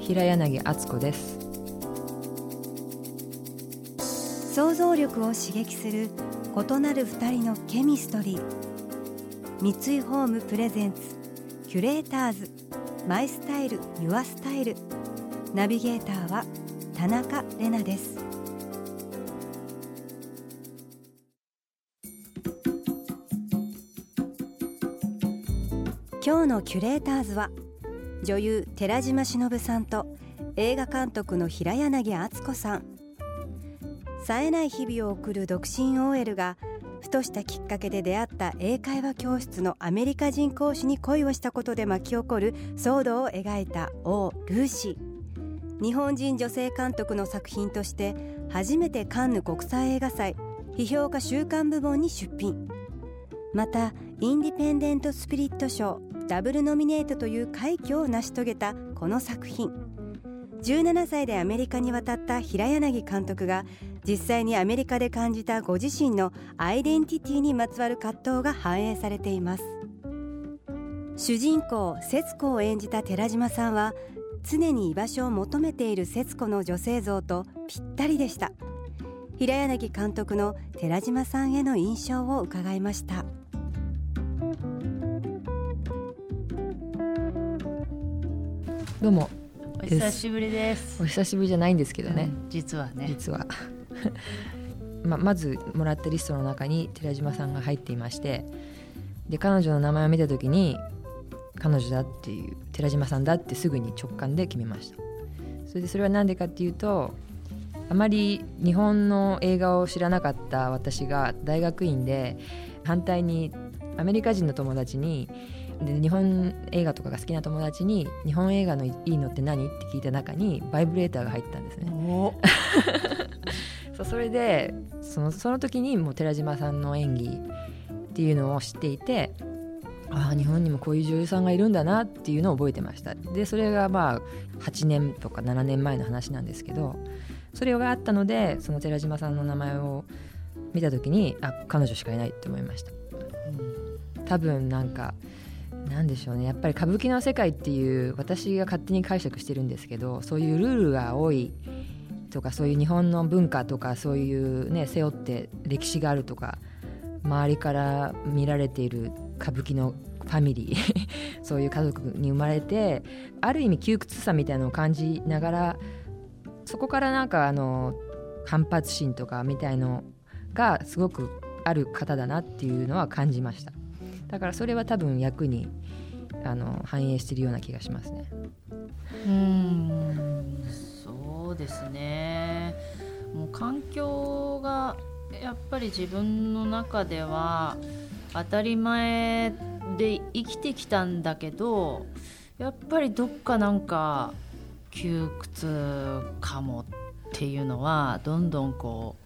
平柳敦子です。想像力を刺激する異なる二人のケミストリー。三井ホームプレゼンツキュレーターズ。マイスタイルユアスタイル。ナビゲーターは田中れなです。今日のキュレーターズは女優寺島しのぶさんと映画監督の平柳敦子さん。冴えない日々を送る独身 OL がふとしたきっかけで出会った英会話教室のアメリカ人講師に恋をしたことで巻き起こる騒動を描いた「オー・ルーシー」日本人女性監督の作品として初めてカンヌ国際映画祭批評家週間部門に出品。またインディペンデント・スピリット賞ダブルノミネートという快挙を成し遂げたこの作品。17歳でアメリカに渡った平柳監督が実際にアメリカで感じたご自身のアイデンティティにまつわる葛藤が反映されています。主人公節子を演じた寺島さんは常に居場所を求めている節子の女性像とぴったりでした。平柳監督の寺島さんへの印象を伺いました。どうも。お久しぶりです。お久しぶりじゃないんですけどね、うん実はね。実は。ままずもらったリストの中に寺島さんが入っていましてで彼女の名前を見た時に彼女だっていう寺島さんだってすぐに直感で決めました。それでそれは何でかっていうとあまり日本の映画を知らなかった私が大学院で反対にアメリカ人の友達にで日本映画とかが好きな友達に日本映画のいいのって何って聞いた中にバイブレーターが入ったんですね。お そうそれでそのその時にもう寺島さんの演技っていうのを知っていてああ日本にもこういう女優さんがいるんだなっていうのを覚えてました。でそれがまあ8年とか7年前の話なんですけどそれがあったのでその寺島さんの名前を見た時にあ彼女しかいないって思いました。多分なんかなんでしょうね。やっぱり歌舞伎の世界っていう私が勝手に解釈してるんですけどそういうルールが多いとかそういう日本の文化とかそういうね背負って歴史があるとか周りから見られている歌舞伎のファミリー そういう家族に生まれてある意味窮屈さみたいなのを感じながらそこからなんかあの反発心とかみたいのがすごくある方だなっていうのは感じました。だからそれは多分役にあの反映してるような気がしますね。うんそうですね。もう環境がやっぱり自分の中では当たり前で生きてきたんだけどやっぱりどっかなんか窮屈かもっていうのはどんどんこ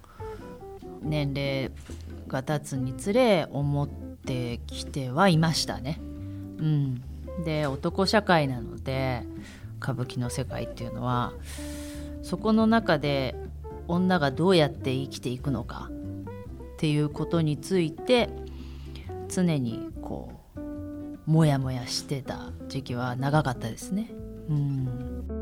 う年齢が経つにつれ思ってきてはいましたね。うん、で男社会なので歌舞伎の世界っていうのはそこの中で女がどうやって生きていくのかっていうことについて常にこうモヤモヤしてた時期は長かったですね。うん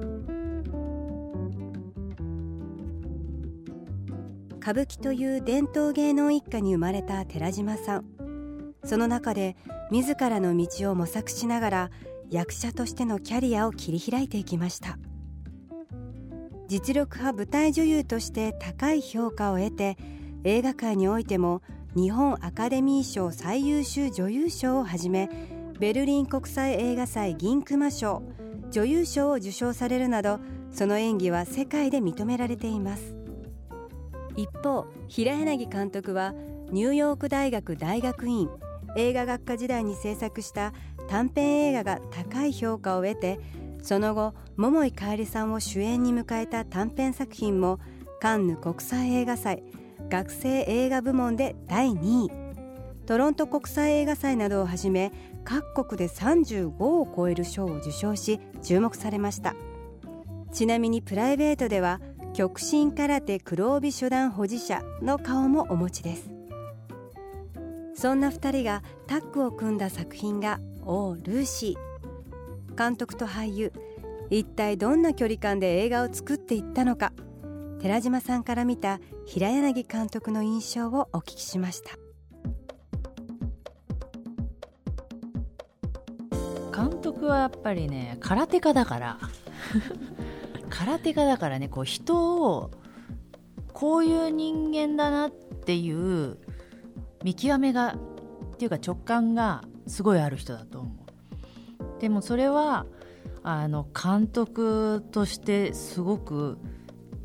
歌舞伎という伝統芸能一家に生まれた寺島さんその中で自らの道を模索しながら役者としてのキャリアを切り開いていきました。実力派舞台女優として高い評価を得て映画界においても日本アカデミー賞最優秀女優賞をはじめベルリン国際映画祭銀熊賞女優賞を受賞されるなどその演技は世界で認められています。一方平柳監督はニューヨーク大学大学院映画学科時代に制作した短編映画が高い評価を得てその後桃井かえりさんを主演に迎えた短編作品もカンヌ国際映画祭学生映画部門で第2位。トロント国際映画祭などをはじめ各国で35を超える賞を受賞し注目されました。ちなみにプライベートでは極真空手黒帯初段保持者の顔もお持ちです。そんな2人がタッグを組んだ作品が「オー・ルーシー」監督と俳優一体どんな距離感で映画を作っていったのか。寺島さんから見た平柳監督の印象をお聞きしました。監督はやっぱりね空手家だから。空手家だからねこう人をこういう人間だなっていう見極めがっていうか直感がすごいある人だと思う。でもそれはあの監督としてすごく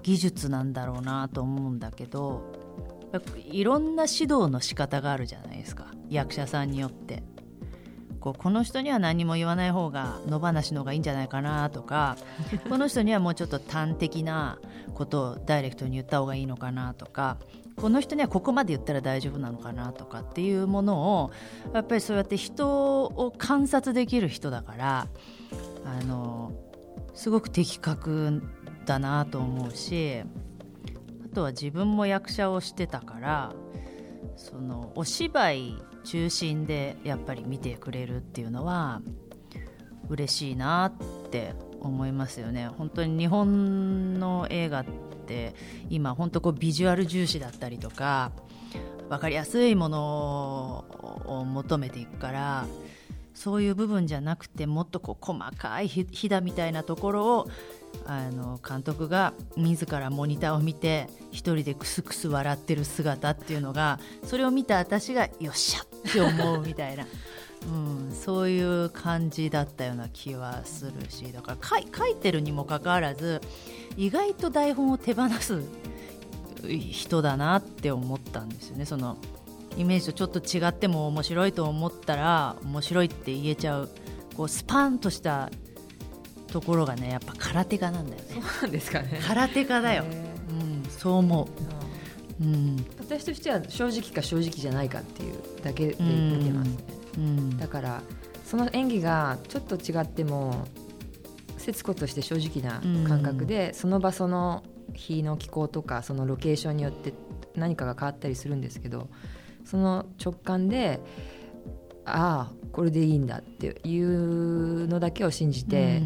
技術なんだろうなと思うんだけどいろんな指導の仕方があるじゃないですか。役者さんによって。こうこの人には何も言わない方が野放しの方がいいんじゃないかなとか この人にはもうちょっと端的なことをダイレクトに言った方がいいのかなとかこの人にはここまで言ったら大丈夫なのかなとかっていうものをやっぱりそうやって人を観察できる人だからあのすごく的確だなと思うしあとは自分も役者をしてたからそのお芝居中心でやっぱり見てくれるっていうのは嬉しいなって思いますよね。本当に日本の映画って今本当こうビジュアル重視だったりとか分かりやすいものを求めていくからそういう部分じゃなくてもっとこう細かいひだみたいなところをあの監督が自らモニターを見て一人でクスクス笑ってる姿っていうのがそれを見た私がよっしゃって思うみたいな、うん、そういう感じだったような気はするしだから書い書いてるにもかかわらず意外と台本を手放す人だなって思ったんですよね。そのイメージとちょっと違っても面白いと思ったら面白いって言えちゃうこうスパンとしたところがねやっぱ空手家なんだよね。そうなんですかね。空手家だよ、うん、そう思う、うん、私としては正直か正直じゃないかっていうだけで見てますね、うん、だからその演技がちょっと違っても節子として正直な感覚で、その場その日の気候とかそのロケーションによって何かが変わったりするんですけどその直感でああこれでいいんだっていうのだけを信じて、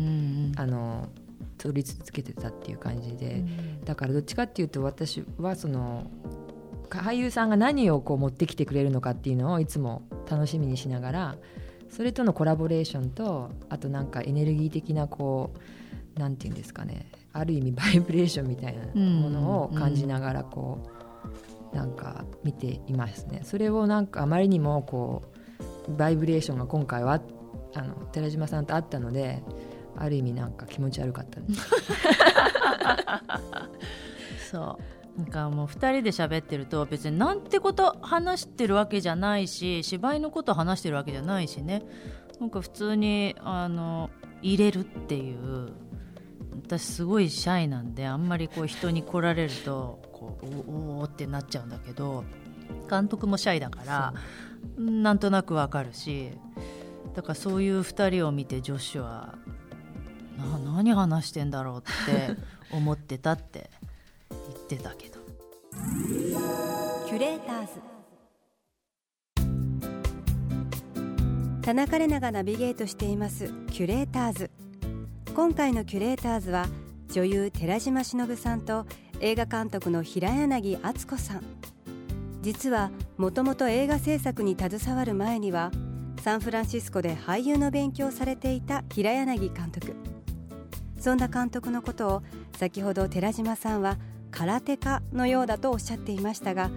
あの取り続けてたっていう感じで、だからどっちかっていうと私はその俳優さんが何をこう持ってきてくれるのかっていうのをいつも楽しみにしながらそれとのコラボレーションとあとなんかエネルギー的なこうなんていうんですかね。ある意味バイブレーションみたいなものを感じながらこう、なんか見ていますね。それをなんかあまりにもこうバイブレーションが今回はあの寺島さんとあったのである意味なんか気持ち悪かったです。そう。なんかもう2人で喋ってると別になんてこと話してるわけじゃないし芝居のこと話してるわけじゃないしね。なんか普通にあの入れるっていう。私すごいシャイなんであんまりこう人に来られるとこうおおってなっちゃうんだけど監督もシャイだからなんとなくわかるしだからそういう2人を見て女子はな何話してんだろうって思ってたって言ってたけど。キュレーターズ。田中玲奈がナビゲートしています。キュレーターズ。今回のキュレーターズは女優寺島しのぶさんと映画監督の平柳敦子さん。実はもともと映画制作に携わる前にはサンフランシスコで俳優の勉強をされていた平柳監督。そんな監督のことを先ほど寺島さんは空手家のようだとおっしゃっていましたが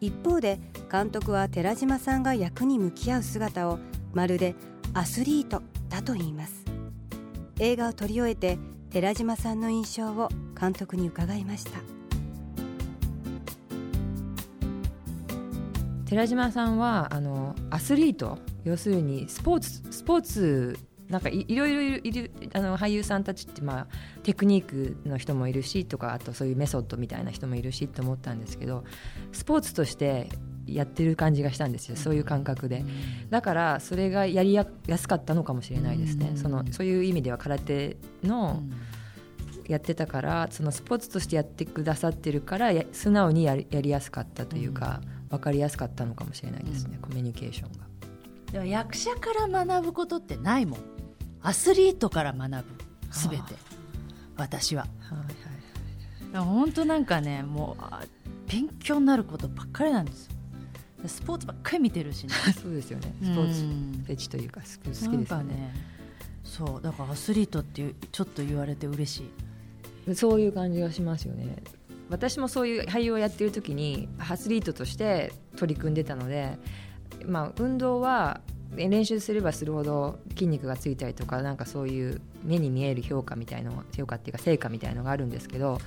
一方で監督は寺島さんが役に向き合う姿をまるでアスリートだと言います。映画を撮り終えて寺島さんの印象を監督に伺いました。寺島さんはあのアスリート要するにスポーツスポーツなんかいいろいろいるあの俳優さんたちって、まあ、テクニックの人もいるしとかあとそういうメソッドみたいな人もいるしと思ったんですけどスポーツとしてやってる感じがしたんですよそういう感覚で。だからそれがやりやすかったのかもしれないですね、そのそういう意味では空手のやってたからそのスポーツとしてやってくださってるから素直にやりやりやすかったというか、分かりやすかったのかもしれないですね、コミュニケーションが。でも役者から学ぶことってないもんアスリートから学ぶすべて、私は。はいはい、本当なんかねもう勉強になることばっかりなんですよ。スポーツばっかり見てるしね。そうですよね。スポーツフェチというか好きですよね。ねそうだからアスリートってちょっと言われて嬉しい。そういう感じがしますよね。私もそういう俳優をやってる時にアスリートとして取り組んでたので、まあ、運動は練習すればするほど筋肉がついたりとかなんかそういう目に見える評価みたいな評価っていうか成果みたいのがあるんですけど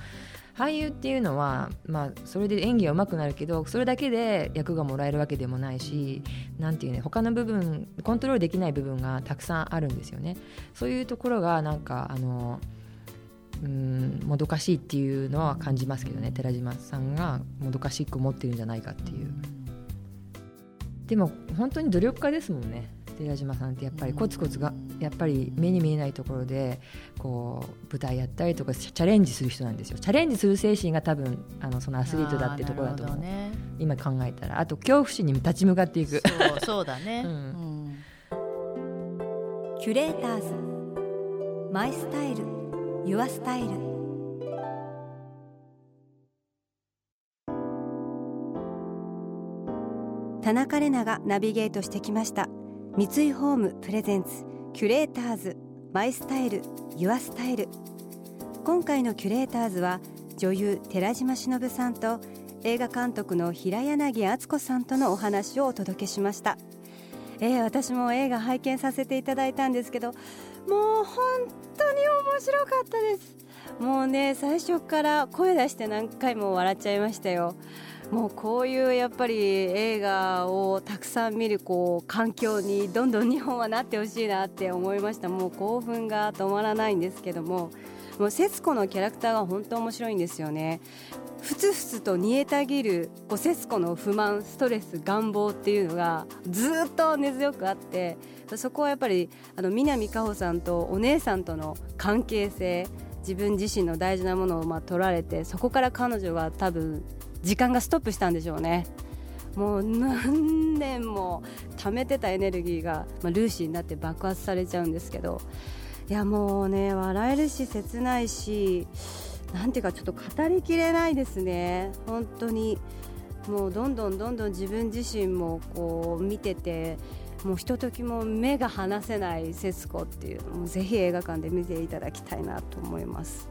俳優っていうのは、まあ、それで演技は上手くなるけどそれだけで役がもらえるわけでもないしなんていうね他の部分コントロールできない部分がたくさんあるんですよね。そういうところがなんかあのうんもどかしいっていうのは感じますけどね寺島さんがもどかしく思ってるんじゃないかっていう。でも本当に努力家ですもんね。寺島さんってやっぱりコツコツがやっぱり目に見えないところでこう舞台やったりとかチャレンジする人なんですよ。チャレンジする精神が多分あのそのアスリートだってところだと思う、ね、今考えたら。あと恐怖心に立ち向かっていく。そうそうだね、うん、うん、キュレーターズ。マイスタイル。ユアスタイル田中玲奈がナビゲートしてきました。三井ホームプレゼンツキュレーターズマイスタイルユアスタイル。今回のキュレーターズは女優寺島しのぶさんと映画監督の平柳敦子さんとのお話をお届けしました、えー、私も映画拝見させていただいたんですけどもう本当に面白かったです。もうね最初から声出して何回も笑っちゃいましたよ。もうこういうやっぱり映画をたくさん見るこう環境にどんどん日本はなってほしいなって思いました。もう興奮が止まらないんですけどももう節子のキャラクターが本当面白いんですよね。ふつふつと煮えたぎるこう節子の不満ストレス願望っていうのがずっと根強くあってそこはやっぱりあの南果歩さんとお姉さんとの関係性自分自身の大事なものをまあ取られてそこから彼女が多分時間がストップしたんでしょうね。もう何年も貯めてたエネルギーが、まあ、ルーシーになって爆発されちゃうんですけど。いやもうね笑えるし切ないしなんていうかちょっと語りきれないですね。本当に。もうどんどんどんどん自分自身もこう見ててもうひとときも目が離せない節子っていうのもぜひ映画館で見ていただきたいなと思います。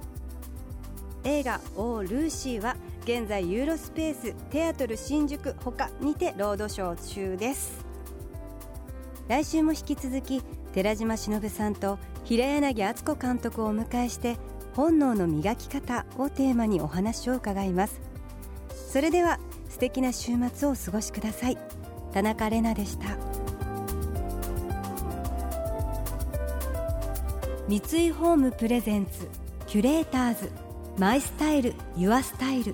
映画「オー・ルーシー」は現在ユーロスペーステアトル新宿ほかにてロードショー中です。来週も引き続き寺島しのぶさんと平柳敦子監督をお迎えして本能の磨き方をテーマにお話を伺います。それでは素敵な週末をお過ごしください。田中れなでした。三井ホームプレゼンツキュレーターズマイスタイルユアスタイル。